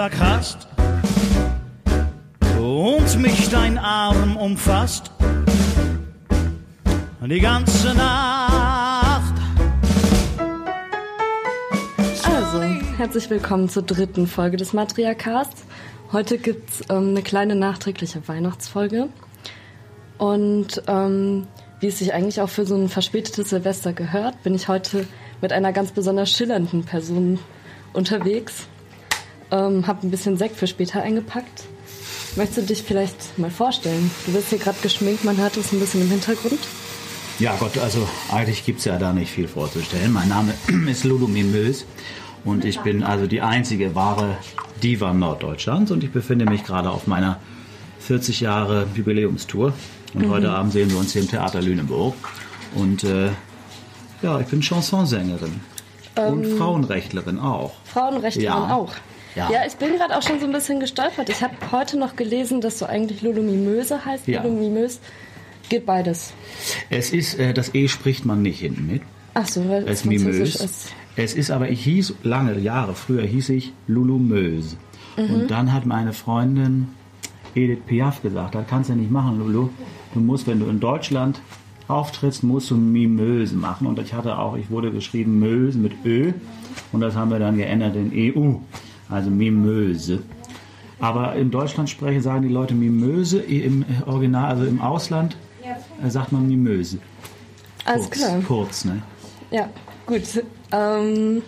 Geburtstag hast und mich dein Arm umfasst. Die ganze Nacht. Also, herzlich willkommen zur dritten Folge des Matriarchats. Heute gibt's ähm, eine kleine nachträgliche Weihnachtsfolge. Und ähm, wie es sich eigentlich auch für so ein verspätetes Silvester gehört, bin ich heute mit einer ganz besonders schillernden Person unterwegs. Ähm, hab ein bisschen Sekt für später eingepackt. Möchtest du dich vielleicht mal vorstellen? Du bist hier gerade geschminkt, man hört es ein bisschen im Hintergrund. Ja Gott, also eigentlich gibt es ja da nicht viel vorzustellen. Mein Name ist Lulu Mimös und ich bin also die einzige wahre Diva Norddeutschlands und ich befinde mich gerade auf meiner 40 Jahre Jubiläumstour. Und mhm. heute Abend sehen wir uns hier im Theater Lüneburg. Und äh, ja, ich bin Chansonsängerin. Ähm, und Frauenrechtlerin auch. Frauenrechtlerin ja. auch. Ja. ja, ich bin gerade auch schon so ein bisschen gestolpert. Ich habe heute noch gelesen, dass du eigentlich Lulu Mimöse heißt. Ja. Lulu Mimös geht beides. Es ist, äh, das E spricht man nicht hinten mit. Ach so, weil es Mimös ist. Es ist aber, ich hieß lange Jahre früher hieß ich Lulu Mös. Mhm. Und dann hat meine Freundin Edith Piaf gesagt, das kannst du nicht machen, Lulu. Du musst, wenn du in Deutschland auftrittst, musst du Mimöse machen. Und ich hatte auch, ich wurde geschrieben Möse mit Ö. Und das haben wir dann geändert in EU. Also Mimöse. Aber in Deutschland spreche sagen die Leute Mimöse, im Original, also im Ausland äh, sagt man Mimöse. Alles klar. Kurz, ne? Ja, gut. Ähm,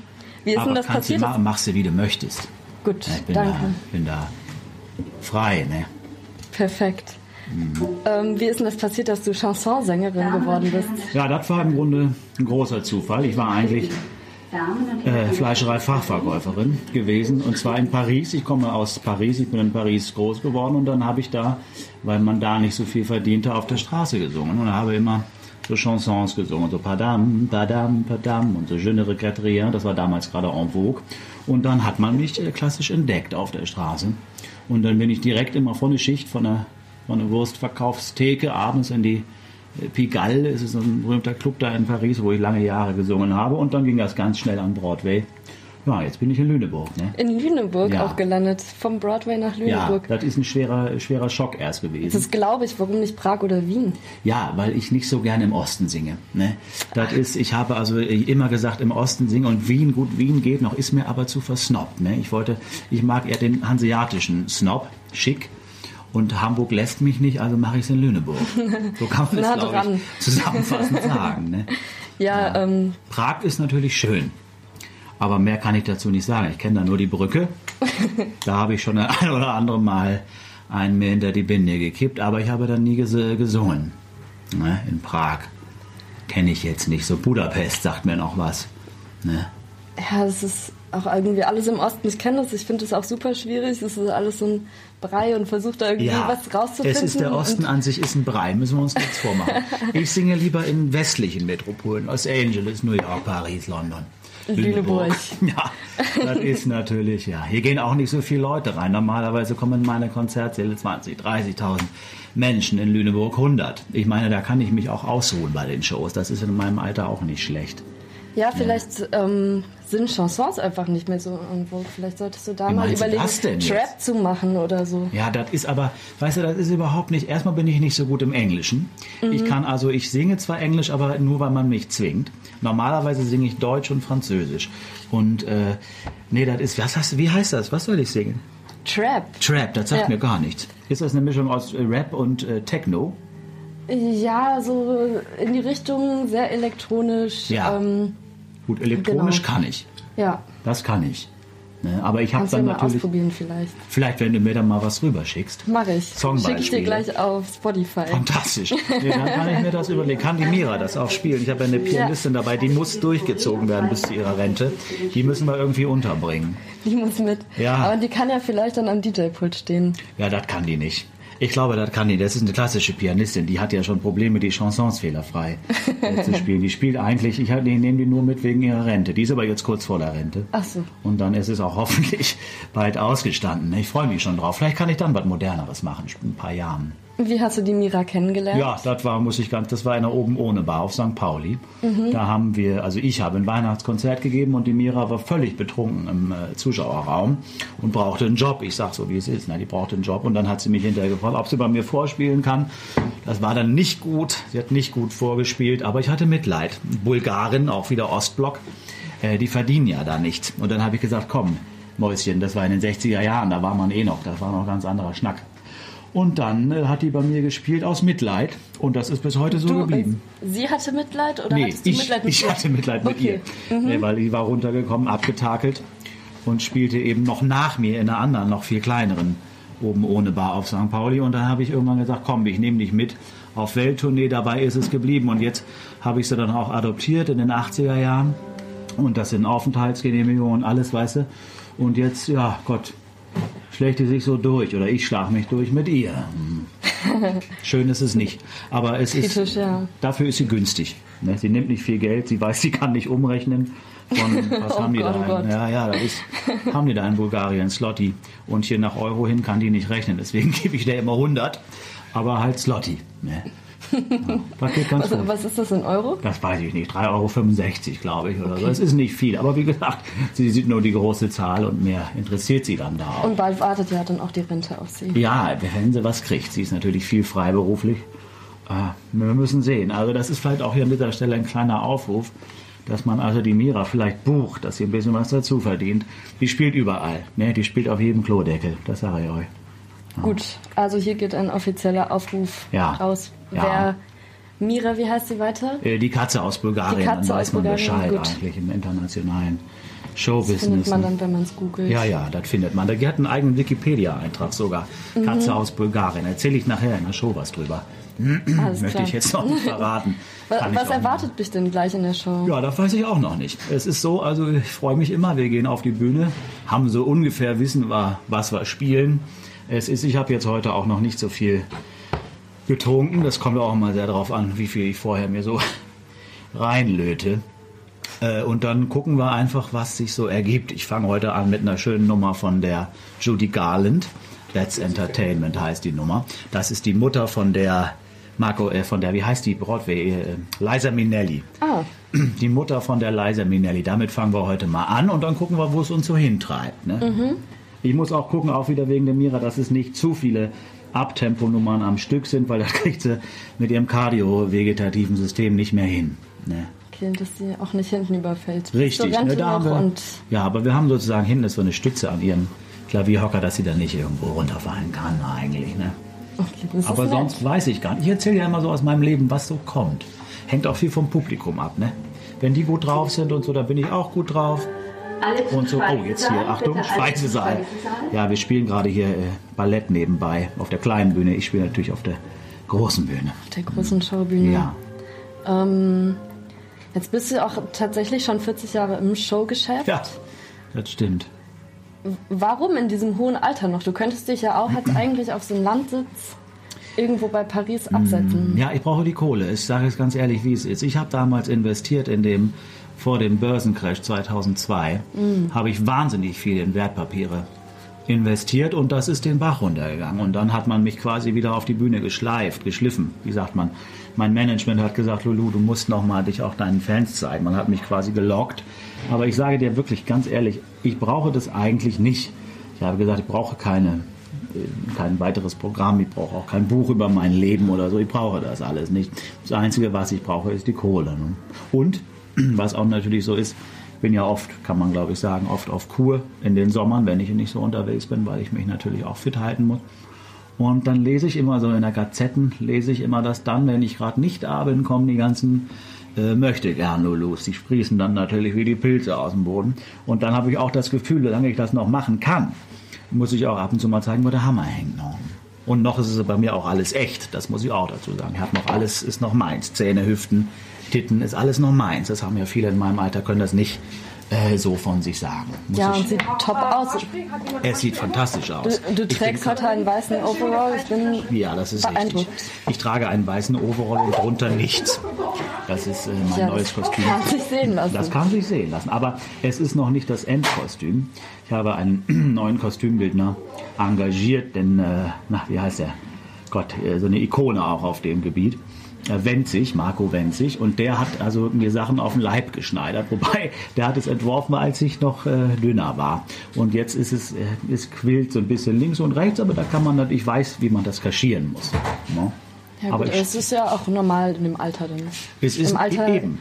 wie ist Aber denn das passiert? Du machen, machst du, wie du möchtest. Gut, ja, ich bin danke. Da, bin da frei, ne? Perfekt. Mhm. Ähm, wie ist denn das passiert, dass du Chansonsängerin geworden bist? Ja, das war im Grunde ein großer Zufall. Ich war eigentlich äh, Fleischerei-Fachverkäuferin gewesen und zwar in Paris. Ich komme aus Paris, ich bin in Paris groß geworden und dann habe ich da, weil man da nicht so viel verdiente, auf der Straße gesungen und habe immer so Chansons gesungen, so Padam, Padam, Padam und so Je ne regrette rien, das war damals gerade en vogue. Und dann hat man mich äh, klassisch entdeckt auf der Straße. Und dann bin ich direkt immer von der Schicht von der, von der Wurstverkaufstheke abends in die Pigalle, es ist ein berühmter Club da in Paris, wo ich lange Jahre gesungen habe. Und dann ging das ganz schnell an Broadway. Ja, jetzt bin ich in Lüneburg. Ne? In Lüneburg ja. auch gelandet, vom Broadway nach Lüneburg. Ja, das ist ein schwerer, schwerer Schock erst gewesen. Das glaube ich. Warum nicht Prag oder Wien? Ja, weil ich nicht so gerne im Osten singe. Ne? Das ist, ich habe also immer gesagt, im Osten singe und Wien, gut, Wien geht noch, ist mir aber zu versnobbt. Ne? Ich wollte, ich mag eher den hanseatischen Snob, schick. Und Hamburg lässt mich nicht, also mache ich es in Lüneburg. So kann man es, glaube ich, zusammenfassend sagen. Ne? Ja, ja. Ähm, Prag ist natürlich schön. Aber mehr kann ich dazu nicht sagen. Ich kenne da nur die Brücke. da habe ich schon ein oder andere Mal einen mir hinter die Binde gekippt, aber ich habe dann nie ges gesungen. Ne? In Prag kenne ich jetzt nicht. So Budapest sagt mir noch was. Ne? Ja, es ist auch irgendwie alles im Osten. Ich kenne das, ich finde es auch super schwierig. Es ist alles so ein Brei und versucht da irgendwie ja, was rauszufinden. Es ist der Osten an sich ist ein Brei, müssen wir uns nichts vormachen. ich singe lieber in westlichen Metropolen, Los Angeles, New York, Paris, London. Lüneburg. Ja, das ist natürlich, ja. Hier gehen auch nicht so viele Leute rein. Normalerweise kommen in meine Konzertsäle 20, 30.000 Menschen, in Lüneburg 100. Ich meine, da kann ich mich auch ausruhen bei den Shows. Das ist in meinem Alter auch nicht schlecht. Ja, vielleicht ja. Ähm, sind Chansons einfach nicht mehr so irgendwo. Vielleicht solltest du da Wie mal überlegen, Trap zu machen oder so. Ja, das ist aber, weißt du, das ist überhaupt nicht. Erstmal bin ich nicht so gut im Englischen. Mhm. Ich kann also, ich singe zwar Englisch, aber nur weil man mich zwingt. Normalerweise singe ich Deutsch und Französisch. Und äh, nee, das ist, was hast, wie heißt das? Was soll ich singen? Trap. Trap, das sagt ja. mir gar nichts. Ist das eine Mischung aus Rap und äh, Techno? Ja, so in die Richtung sehr elektronisch. Ja. Ähm, Gut, elektronisch genau. kann ich. Ja. Das kann ich. Ne? Aber ich habe dann ja natürlich. ausprobieren vielleicht. Vielleicht, wenn du mir dann mal was rüberschickst. Mach ich. Schicke ich dir gleich auf Spotify. Fantastisch. Nee, dann kann ich mir das überlegen. Kann die Mira das auch spielen? Ich habe ja eine Pianistin dabei, die muss durchgezogen werden bis zu ihrer Rente. Die müssen wir irgendwie unterbringen. Die muss mit. Ja. Aber die kann ja vielleicht dann am DJ-Pult stehen. Ja, das kann die nicht. Ich glaube, das kann die. Das ist eine klassische Pianistin. Die hat ja schon Probleme, die Chansons fehlerfrei äh, zu spielen. Die spielt eigentlich, ich, ich nehme die nur mit wegen ihrer Rente. Die ist aber jetzt kurz vor der Rente. Ach so. Und dann ist es auch hoffentlich bald ausgestanden. Ich freue mich schon drauf. Vielleicht kann ich dann was Moderneres machen, in ein paar Jahren. Wie hast du die Mira kennengelernt? Ja, das war, muss ich ganz, das war eine oben ohne Bar auf St. Pauli. Mhm. Da haben wir, also ich habe ein Weihnachtskonzert gegeben und die Mira war völlig betrunken im äh, Zuschauerraum und brauchte einen Job. Ich sag so, wie es ist, ne? die brauchte einen Job und dann hat sie mich hinterher gefragt, ob sie bei mir vorspielen kann. Das war dann nicht gut. Sie hat nicht gut vorgespielt, aber ich hatte Mitleid. Bulgarin, auch wieder Ostblock, äh, die verdienen ja da nicht. Und dann habe ich gesagt, komm, Mäuschen, das war in den 60er Jahren, da war man eh noch, das war noch ein ganz anderer Schnack. Und dann äh, hat die bei mir gespielt aus Mitleid. Und das ist bis heute so du, geblieben. Äh, sie hatte Mitleid oder nee, ich, Mitleid mit ich ihr? hatte Mitleid mit Okay. ihr. Mhm. Weil die war runtergekommen, abgetakelt und spielte eben noch nach mir in einer anderen, noch viel kleineren oben ohne Bar auf St. Pauli. Und dann habe ich irgendwann gesagt, komm, ich nehme dich mit auf Welttournee. Dabei ist es geblieben. Und jetzt habe ich sie dann auch adoptiert in den 80er Jahren. Und das sind Aufenthaltsgenehmigungen und alles, weißt du. Und jetzt, ja, Gott, schlägt die sich so durch oder ich schlage mich durch mit ihr. Schön ist es nicht, aber es ist dafür ist sie günstig. Ne? Sie nimmt nicht viel Geld, sie weiß, sie kann nicht umrechnen. Von, was Oh haben die Gott, da? oh in- Ja, ja, das ist, haben die da in Bulgarien, Slotty. Und hier nach Euro hin kann die nicht rechnen, deswegen gebe ich der immer 100, aber halt Slotty. Ne? Ja, Was, was ist das in Euro? Das weiß ich nicht. 3,65 Euro, glaube ich, oder so. Das ist nicht viel. Aber wie gesagt, sie sieht nur die große Zahl und mehr interessiert sie dann da auch. Und bald wartet ja dann auch die Rente auf sie. Ja, wenn sie was kriegt. Sie ist natürlich viel freiberuflich. Äh, Wir müssen sehen. Also das ist vielleicht auch hier an dieser Stelle ein kleiner Aufruf, dass man also die Mira vielleicht bucht, dass sie ein bisschen was dazu verdient. Die spielt überall. Ne? Die spielt auf jedem Klodeckel. Das sage ich euch. Gut, also hier geht ein offizieller Aufruf Ja. raus. Ja. Wer Mira, wie heißt sie weiter? Äh, Die Katze aus Bulgarien, Die Katze dann weiß aus man Bulgarien, Bescheid gut. eigentlich im internationalen Das Showbusiness. findet man dann, wenn man es googelt. Ja, ja, das findet man. Die hat einen eigenen Wikipedia-Eintrag sogar. Mhm. Katze aus Bulgarien. Erzähle ich nachher in der Show was drüber. Alles Möchte klar. ich jetzt noch nicht verraten. Was, Kann was erwartet dich denn gleich in der Show? Ja, das weiß ich auch noch nicht. Es ist so, also ich freue mich immer, wir gehen auf die Bühne, haben so ungefähr wissen wir, was wir spielen. Es ist, ich habe jetzt heute auch noch nicht so viel getrunken. Das kommt auch mal sehr darauf an, wie viel ich vorher mir so reinlöte. Äh, Und dann gucken wir einfach, was sich so ergibt. Ich fange heute an mit einer schönen Nummer von der Judy Garland. That's Entertainment heißt die Nummer. Das ist die Mutter von der Marco, äh, von der, wie heißt die Broadway? Äh, Liza Minnelli. Ah, Die Mutter von der Liza Minnelli. Damit fangen wir heute mal an und dann gucken wir, wo es uns so hintreibt. Ne? Ich muss auch gucken, auch wieder wegen der Mira, dass es nicht zu viele Abtemponummern am Stück sind, weil das kriegt sie mit ihrem kardio-vegetativen System nicht mehr hin. Ne? okay, dass sie auch nicht hinten überfällt. Richtig, zur Rente ne, da haben wir, ja, aber wir haben sozusagen hinten so eine Stütze an ihrem Klavierhocker, dass sie da nicht irgendwo runterfallen kann eigentlich. Ne? okay, das Aber ist nett. sonst weiß ich gar nicht. Ich erzähle ja immer so aus meinem Leben, was so kommt. Hängt auch viel vom Publikum ab, ne? Wenn die gut drauf sind und so, dann bin ich auch gut drauf. Und so, oh, jetzt hier, Achtung, Speisesaal. Ja, wir spielen gerade hier äh, Ballett nebenbei auf der kleinen Bühne. Ich spiele natürlich auf der großen Bühne. auf der großen Schaubühne. Ja. Ähm, jetzt bist du auch tatsächlich schon 40 Jahre im Showgeschäft. Ja, das stimmt. Warum in diesem hohen Alter noch? Du könntest dich ja auch jetzt eigentlich auf so einen Landsitz irgendwo bei Paris absetzen. Ja, ich brauche die Kohle. Ich sage es ganz ehrlich, wie es ist. Ich habe damals investiert in dem, vor dem Börsencrash 2002, habe ich wahnsinnig viel in Wertpapiere investiert und das ist den Bach runtergegangen. Und dann hat man mich quasi wieder auf die Bühne geschleift, geschliffen, wie sagt man. Mein Management hat gesagt, Lulu, du musst noch mal dich auch deinen Fans zeigen. Man hat mich quasi gelockt. Aber ich sage dir wirklich ganz ehrlich, ich brauche das eigentlich nicht. Ich habe gesagt, ich brauche keine kein weiteres Programm, ich brauche auch kein Buch über mein Leben oder so, ich brauche das alles nicht. Das Einzige, was ich brauche, ist die Kohle. Ne? Und, was auch natürlich so ist, ich bin ja oft, kann man glaube ich sagen, oft auf Kur in den Sommern, wenn ich nicht so unterwegs bin, weil ich mich natürlich auch fit halten muss. Und dann lese ich immer so in der Gazetten, lese ich immer, dass dann, wenn ich gerade nicht da bin, kommen die ganzen äh, möchte gern Lulus. Die sprießen dann natürlich wie die Pilze aus dem Boden. Und dann habe ich auch das Gefühl, solange ich das noch machen kann, muss ich auch ab und zu mal zeigen, wo der Hammer hängt noch. Und noch ist es bei mir auch alles echt, das muss ich auch dazu sagen. Ich habe noch alles, ist noch meins. Zähne, Hüften, Titten, ist alles noch meins. Das haben ja viele in meinem Alter, können das nicht äh, so von sich sagen. Muss Ja, ich, und sieht top aus. es sieht fantastisch aus. Du, du trägst heute einen weißen Overall. Ich bin ja, das ist richtig. beeindruckt. Ich trage einen weißen Overall und drunter nichts. Das ist äh, mein Ja, neues das Kostüm. kann sich sehen lassen. Das kann sich sehen lassen. Aber es ist noch nicht das Endkostüm. Ich habe einen neuen Kostümbildner engagiert, denn, äh, na, wie heißt er? Gott, äh, so eine Ikone auch auf dem Gebiet. Äh, Wenzig, Marco Wenzig, und der hat also mir Sachen auf den Leib geschneidert, wobei der hat es entworfen, als ich noch äh, dünner war. Und jetzt ist es, äh, es quillt so ein bisschen links und rechts, aber da kann man natürlich, ich weiß, wie man das kaschieren muss. Ne? Ja, aber gut, ich, es ist ja auch normal in dem Alter dann. Es ist Im Alter eben.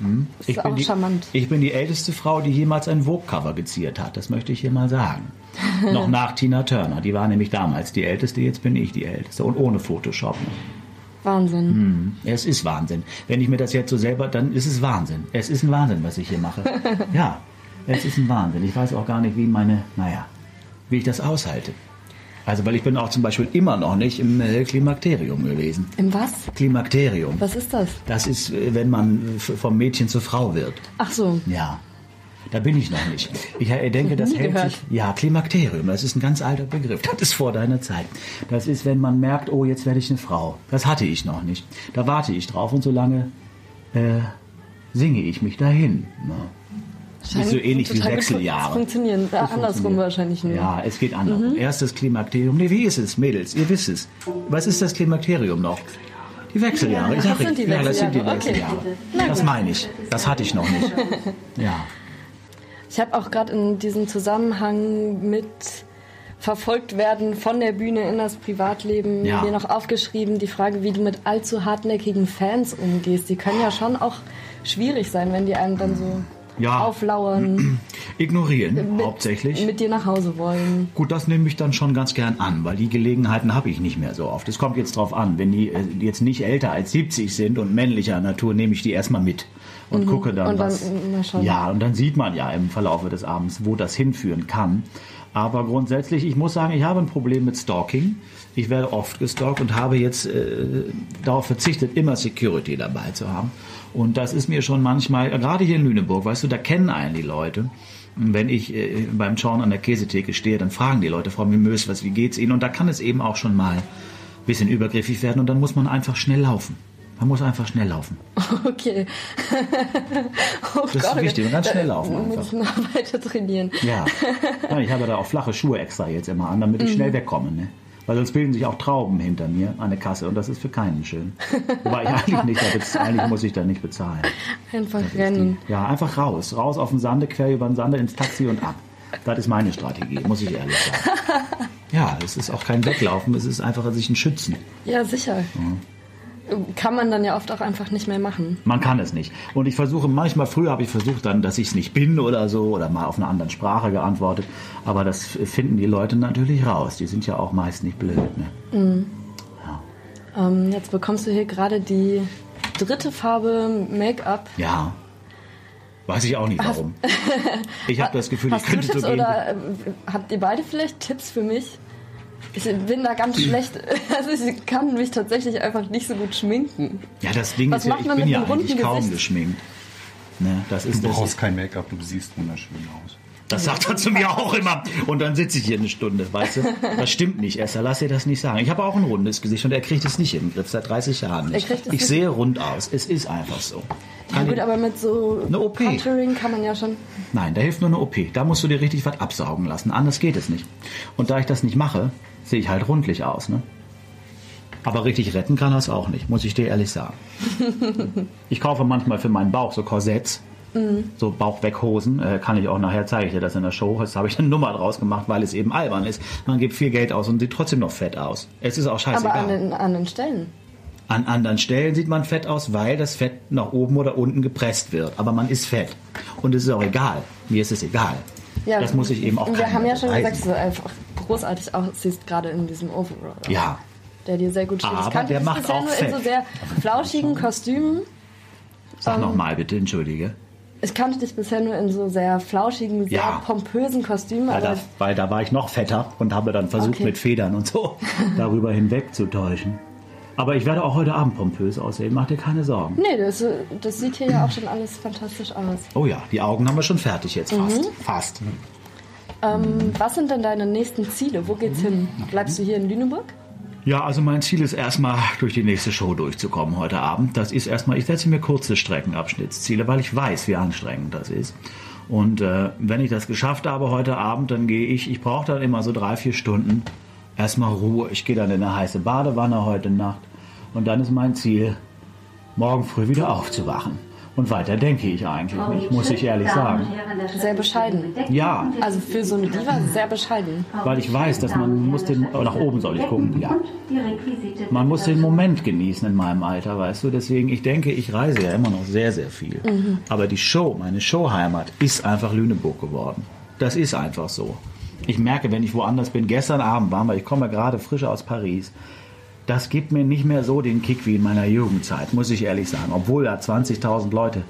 Hm? Ich, bin die, ich bin die älteste Frau, die jemals ein Vogue-Cover geziert hat. Das möchte ich hier mal sagen. Noch nach Tina Turner. Die war nämlich damals die älteste, jetzt bin ich die älteste. Und ohne Photoshop. Wahnsinn. Hm, es ist Wahnsinn. Wenn ich mir das jetzt so selber, dann ist es Wahnsinn. Es ist ein Wahnsinn, was ich hier mache. ja, es ist ein Wahnsinn. Ich weiß auch gar nicht, wie meine, naja, wie ich das aushalte. Also, weil ich bin auch zum Beispiel immer noch nicht im äh, Klimakterium gewesen. Im was? Klimakterium. Was ist das? Das ist, äh, wenn man vom Mädchen zur Frau wird. Ach so. Ja. Da bin ich noch nicht. Ich äh, denke, das hält gehört. sich. Ja, Klimakterium, das ist ein ganz alter Begriff. Das ist vor deiner Zeit. Das ist, wenn man merkt, oh, jetzt werde ich eine Frau. Das hatte ich noch nicht. Da warte ich drauf und solange äh, singe ich mich dahin. Ne? So ähnlich wie Wechseljahre. Funktionieren. Ja, andersrum wahrscheinlich nur. Ja, es geht anders. Mhm. Erstes Klimakterium. Nee, wie ist es, Mädels? Ihr wisst es. Was ist das Klimakterium noch? Die Wechseljahre. Ich sage, ja, das sind die Wechseljahre. Okay. Das meine ich. Das hatte ich noch nicht. Ja. Ich habe auch gerade in diesem Zusammenhang mit verfolgt werden von der Bühne in das Privatleben ja. mir noch aufgeschrieben, die Frage, wie du mit allzu hartnäckigen Fans umgehst. Die können ja schon auch schwierig sein, wenn die einem dann so ja. auflauern. Ignorieren, mit, hauptsächlich. Mit dir nach Hause wollen. Gut, das nehme ich dann schon ganz gern an, weil die Gelegenheiten habe ich nicht mehr so oft. Es kommt jetzt drauf an, wenn die äh, jetzt nicht älter als 70 sind und männlicher Natur, nehme ich die erstmal mit und mhm. gucke dann, und dann was. Ja, und dann sieht man ja im Verlauf des Abends, wo das hinführen kann. Aber grundsätzlich, ich muss sagen, ich habe ein Problem mit Stalking. Ich werde oft gestalkt und habe jetzt äh, darauf verzichtet, immer Security dabei zu haben. Und das ist mir schon manchmal, gerade hier in Lüneburg, weißt du, da kennen einen die Leute. Wenn ich äh, beim Schauen an der Käsetheke stehe, dann fragen die Leute, Frau Mimös, was, wie geht's Ihnen? Und da kann es eben auch schon mal ein bisschen übergriffig werden und dann muss man einfach schnell laufen. Man muss einfach schnell laufen. Okay. oh das Gott, ist wichtig, man kann schnell laufen. Man muss noch weiter trainieren. Ja. Ich habe da auch flache Schuhe extra jetzt immer an, damit ich mhm. schnell wegkomme. Ne? Weil sonst bilden sich auch Trauben hinter mir an der Kasse und das ist für keinen schön. Wobei ich eigentlich nicht, eigentlich muss ich da nicht bezahlen. Einfach das rennen. Die, ja, einfach raus. Raus auf den Sande, quer über den Sande ins Taxi und ab. Das ist meine Strategie, muss ich ehrlich sagen. Ja, es ist auch kein Weglaufen, es ist einfach sich ein Schützen. Ja, sicher. Ja kann man dann ja oft auch einfach nicht mehr machen. Man kann es nicht. Und ich versuche, manchmal früher habe ich versucht dann, dass ich es nicht bin oder so oder mal auf eine andere Sprache geantwortet. Aber das finden die Leute natürlich raus. Die sind ja auch meist nicht blöd. Ne? Mhm. Ja. Ähm, jetzt bekommst du hier gerade die dritte Farbe Make-up. Ja. Weiß ich auch nicht warum. ich habe das Gefühl, ich könnte Tipps so gehen. Oder äh, habt ihr beide vielleicht Tipps für mich? Ich bin da ganz schlecht. Also ich kann mich tatsächlich einfach nicht so gut schminken. Ja, das Ding Was ist ja, ich bin ja eigentlich kaum Gesicht? geschminkt. Ne, das ist, du brauchst kein Make-up, du siehst wunderschön aus. Das sagt er zu mir auch immer. Und dann sitze ich hier eine Stunde, weißt du? Das stimmt nicht, Esther, lass dir das nicht sagen. Ich habe auch ein rundes Gesicht und er kriegt es nicht im Griff, seit 30 Jahren nicht. Ich nicht. sehe rund aus, es ist einfach so. Ja gut, aber mit so eine OP. Contouring kann man ja schon... Nein, da hilft nur eine OP. Da musst du dir richtig was absaugen lassen, anders geht es nicht. Und da ich das nicht mache, sehe ich halt rundlich aus. Ne? Aber richtig retten kann das auch nicht, muss ich dir ehrlich sagen. ich kaufe manchmal für meinen Bauch so Korsetts, mhm. so Bauchweghosen. Äh, kann ich auch nachher, zeige ich dir das in der Show. Jetzt habe ich eine Nummer draus gemacht, weil es eben albern ist. Man gibt viel Geld aus und sieht trotzdem noch fett aus. Es ist auch scheißegal. Aber an den anderen Stellen? An anderen Stellen sieht man fett aus, weil das Fett nach oben oder unten gepresst wird. Aber man ist fett. Und es ist auch egal. Mir ist es egal. Ja, das muss ich eben auch Wir haben ja schon beweisen. gesagt, du einfach großartig aussiehst, gerade in diesem Overall. Ja. Der dir sehr gut steht. Aber ich kannte der macht auch nur Fett. in so sehr flauschigen Kostümen. Sag um, nochmal bitte, entschuldige. Ich kannte dich bisher nur in so sehr flauschigen, sehr ja. pompösen Kostümen. Weil da, weil da war ich noch fetter und habe dann versucht, okay. mit Federn und so darüber hinweg zu täuschen. Aber ich werde auch heute Abend pompös aussehen, mach dir keine Sorgen. Nee, das, das sieht hier ja auch schon alles fantastisch aus. Oh ja, die Augen haben wir schon fertig jetzt fast. Mhm. Fast. Ähm, was sind denn deine nächsten Ziele? Wo geht's hin? Bleibst du hier in Lüneburg? Ja, also mein Ziel ist erstmal durch die nächste Show durchzukommen heute Abend. Das ist erstmal, ich setze mir kurze Streckenabschnittsziele, weil ich weiß, wie anstrengend das ist. Und äh, wenn ich das geschafft habe heute Abend, dann gehe ich, ich brauche dann immer so drei, vier Stunden erstmal Ruhe. Ich gehe dann in eine heiße Badewanne heute Nacht und dann ist mein Ziel, morgen früh wieder aufzuwachen. Und weiter denke ich eigentlich nicht, muss ich ehrlich sagen. Sehr bescheiden. Ja. Also für so eine Diva sehr bescheiden. Weil ich weiß, dass man muss den, oh, nach oben soll ich gucken, ja. Man muss den Moment genießen in meinem Alter, weißt du. Deswegen, ich denke, ich reise ja immer noch sehr, sehr viel. Mhm. Aber die Show, meine Showheimat, ist einfach Lüneburg geworden. Das ist einfach so. Ich merke, wenn ich woanders bin, gestern Abend waren wir, ich komme gerade frisch aus Paris, das gibt mir nicht mehr so den Kick wie in meiner Jugendzeit, muss ich ehrlich sagen. Obwohl da 20.000 Leute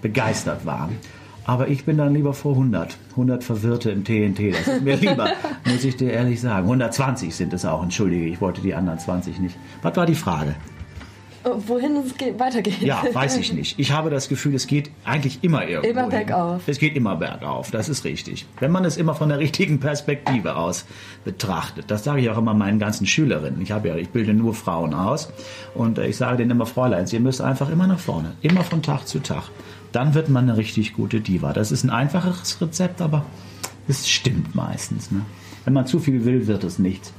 begeistert waren. Aber ich bin dann lieber vor 100. 100 Verwirrte im TNT. Das ist mir lieber, muss ich dir ehrlich sagen. 120 sind es auch, entschuldige, ich wollte die anderen 20 nicht. Was war die Frage? Wohin es geht, weitergeht. Ja, weiß ich nicht. Ich habe das Gefühl, es geht eigentlich immer irgendwo. Immer bergauf. Es geht immer bergauf, das ist richtig. Wenn man es immer von der richtigen Perspektive aus betrachtet. Das sage ich auch immer meinen ganzen Schülerinnen. Ich habe ja, ich bilde nur Frauen aus und ich sage denen immer, Fräuleins, ihr müsst einfach immer nach vorne, immer von Tag zu Tag. Dann wird man eine richtig gute Diva. Das ist ein einfaches Rezept, aber es stimmt meistens. Ne? Wenn man zu viel will, wird es nichts.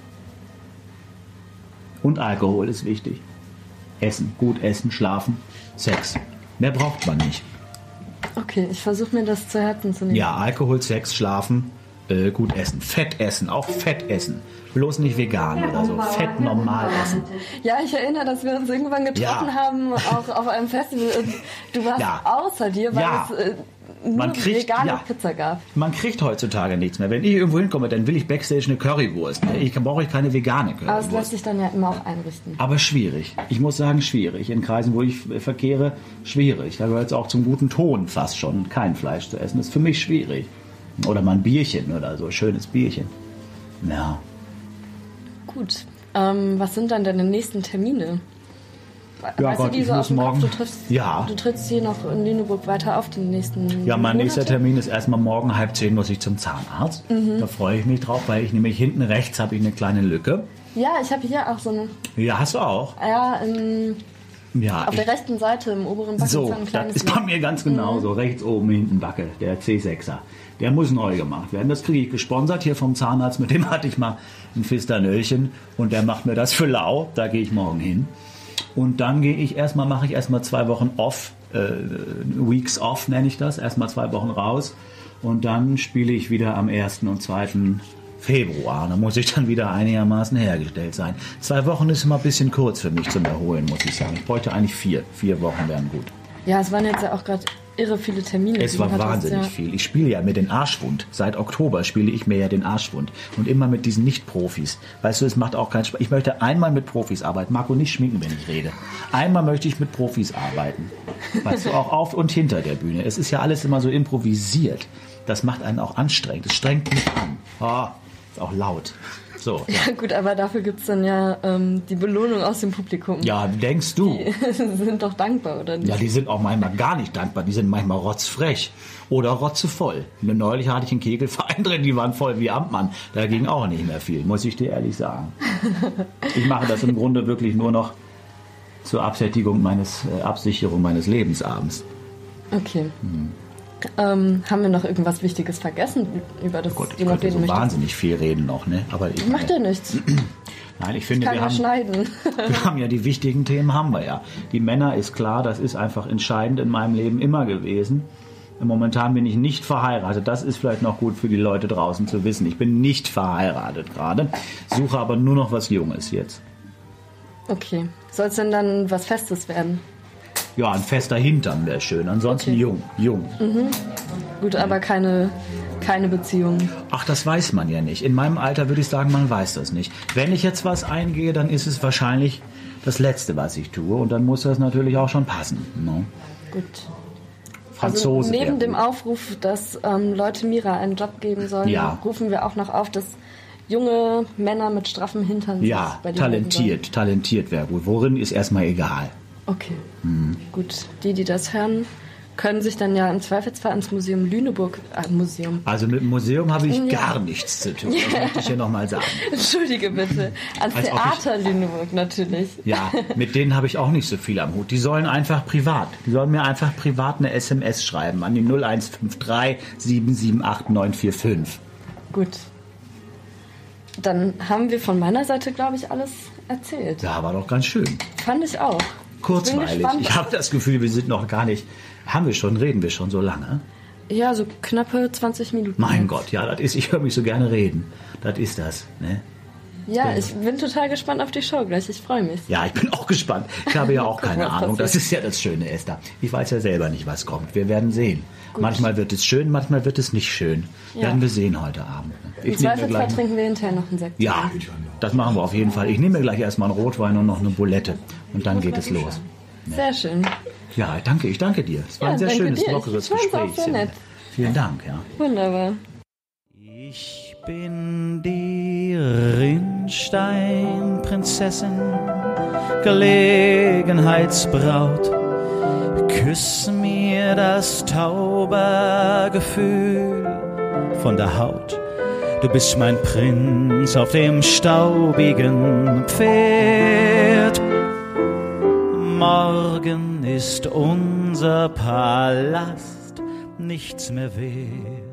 Und Alkohol ist wichtig. Essen, gut essen, schlafen, Sex. Mehr braucht man nicht. Okay, ich versuche mir das zu Herzen zu nehmen. Ja, Alkohol, Sex, Schlafen, äh, gut essen. Fett essen, auch Fett essen. Bloß nicht vegan oder so. Fett normal essen. Ja, ich erinnere, dass wir uns irgendwann getroffen ja. haben, auch auf einem Festival. Und du warst ja. außer dir, weil ja. es äh, man kriegt, vegane ja, Pizza gab. Man kriegt heutzutage nichts mehr. Wenn ich irgendwo hinkomme, dann will ich Backstage eine Currywurst. Ich brauche ich keine vegane Currywurst. Aber es lässt sich dann ja immer auch einrichten. Aber schwierig. Ich muss sagen, schwierig. In Kreisen, wo ich verkehre, schwierig. Da gehört es auch zum guten Ton fast schon, kein Fleisch zu essen. Das ist für mich schwierig. Oder mal ein Bierchen oder so, schönes Bierchen. Ja. Gut. Ähm, was sind dann deine nächsten Termine? Ja, weißt Gott, du, die so ich muss morgen. Du triffst, ja. du trittst hier noch in Lüneburg weiter auf den nächsten. Ja, mein Monate? nächster Termin ist erstmal morgen halb zehn muss ich zum Zahnarzt. Mhm. Da freue ich mich drauf, weil ich nämlich hinten rechts habe ich eine kleine Lücke. Ja, ich habe hier auch so eine. Ja, hast du auch? Ja, im, ja, auf der rechten Seite im oberen Backen so, ein kleines. Das ist bei mir ganz genau so. Mhm. Rechts oben hinten Backe, der C6er. Der muss neu gemacht werden. Das kriege ich gesponsert hier vom Zahnarzt. Mit dem hatte ich mal ein Fisternöllchen und der macht mir das für lau. Da gehe ich morgen hin. Und dann gehe ich erstmal, mache ich erstmal zwei Wochen off, äh, Weeks off nenne ich das, erstmal zwei Wochen raus. Und dann spiele ich wieder am 1. und 2. Februar. Da muss ich dann wieder einigermaßen hergestellt sein. Zwei Wochen ist immer ein bisschen kurz für mich zum Erholen, muss ich sagen. Ich bräuchte eigentlich vier. Vier Wochen wären gut. Ja, es waren jetzt ja auch gerade irre viele Termine. Es war wahnsinnig ja. viel. Ich spiele ja mit den Arschwund. Seit Oktober spiele ich mir ja den Arschwund. Und immer mit diesen Nicht-Profis. Weißt du, es macht auch keinen Spaß. Ich möchte einmal mit Profis arbeiten. Marco, nicht schminken, wenn ich rede. Einmal möchte ich mit Profis arbeiten. Weißt du, auch auf und hinter der Bühne. Es ist ja alles immer so improvisiert. Das macht einen auch anstrengend. Es strengt mich an. Oh, ist auch laut. So, ja. ja gut, aber dafür gibt es dann ja ähm, die Belohnung aus dem Publikum. Ja, denkst du? Die sind doch dankbar, oder nicht? Ja, die sind auch manchmal gar nicht dankbar. Die sind manchmal rotzfrech oder rotzevoll. Neulich hatte ich einen Kegelverein drin, die waren voll wie Amtmann. Da ging auch nicht mehr viel, muss ich dir ehrlich sagen. ich mache das im Grunde wirklich nur noch zur Absättigung meines, äh, Absicherung meines Lebensabends. Okay. Hm. Ähm, haben wir noch irgendwas Wichtiges vergessen über das oh Gott, ich könnte so möchte? wahnsinnig viel reden noch, ne? Aber ich, Macht ja nichts. Nein, ich finde, Kann wir haben, schneiden. wir haben ja die wichtigen Themen, haben wir ja. Die Männer ist klar, das ist einfach entscheidend in meinem Leben immer gewesen. Momentan bin ich nicht verheiratet. Das ist vielleicht noch gut für die Leute draußen zu wissen. Ich bin nicht verheiratet gerade, suche aber nur noch was Junges jetzt. Okay. Soll es denn dann was Festes werden? Ja, ein fester Hintern wäre schön. Ansonsten okay. jung, jung. Mhm. Gut, aber keine, keine Beziehung. Ach, das weiß man ja nicht. In meinem Alter würde ich sagen, man weiß das nicht. Wenn ich jetzt was eingehe, dann ist es wahrscheinlich das Letzte, was ich tue. Und dann muss das natürlich auch schon passen. Ne? Gut. Franzose. Also neben dem Aufruf, dass ähm, Leute Mira einen Job geben sollen, ja. rufen wir auch noch auf, dass junge Männer mit straffen Hintern ja, talentiert, talentiert wäre gut. Worin ist erstmal egal. Okay. Mhm. Gut, die, die das hören, können sich dann ja im Zweifelsfall ans Museum Lüneburg äh, Museum. Also mit dem Museum habe ich ja. gar nichts zu tun. Das möchte ich hier nochmal sagen. Entschuldige bitte. Ans Als Theater ich, Lüneburg natürlich. Ja, mit denen habe ich auch nicht so viel am Hut. Die sollen einfach privat. Die sollen mir einfach privat eine SMS schreiben an die 0153 778 945. Gut. dann haben wir von meiner Seite, glaube ich, alles erzählt. Ja, war doch ganz schön. Fand ich auch. Kurzweilig. Ich, ich habe das Gefühl, wir sind noch gar nicht. Haben wir schon, reden wir schon so lange? Ja, so knappe 20 Minuten. Mein Gott, ja, das ist, ich höre mich so gerne reden. Das ist das, ne? Ja, ich bin total gespannt auf die Show gleich. Ich freue mich. Ja, ich bin auch gespannt. Ich habe ja auch keine Ahnung. Das ist ja das Schöne, Esther. Ich weiß ja selber nicht, was kommt. Wir werden sehen. Gut. Manchmal wird es schön, manchmal wird es nicht schön. Ja. Werden wir sehen heute Abend. Ich Im Zweifelsfall trinken wir hinterher noch einen Sekt. Ja, das machen wir auf jeden Fall. Ich nehme mir gleich erstmal einen Rotwein und noch eine Bulette. Und dann geht es los. Sehr schön. Ja, danke, ich danke dir. Es war ja, ein sehr schönes, dir. lockeres Gespräch. Auch sehr nett. Vielen Dank, ja. Wunderbar. Ich bin die Rinnsteinprinzessin, Gelegenheitsbraut. Küss mir das Taubergefühl von der Haut. Du bist mein Prinz auf dem staubigen Pferd. Morgen ist unser Palast nichts mehr wert.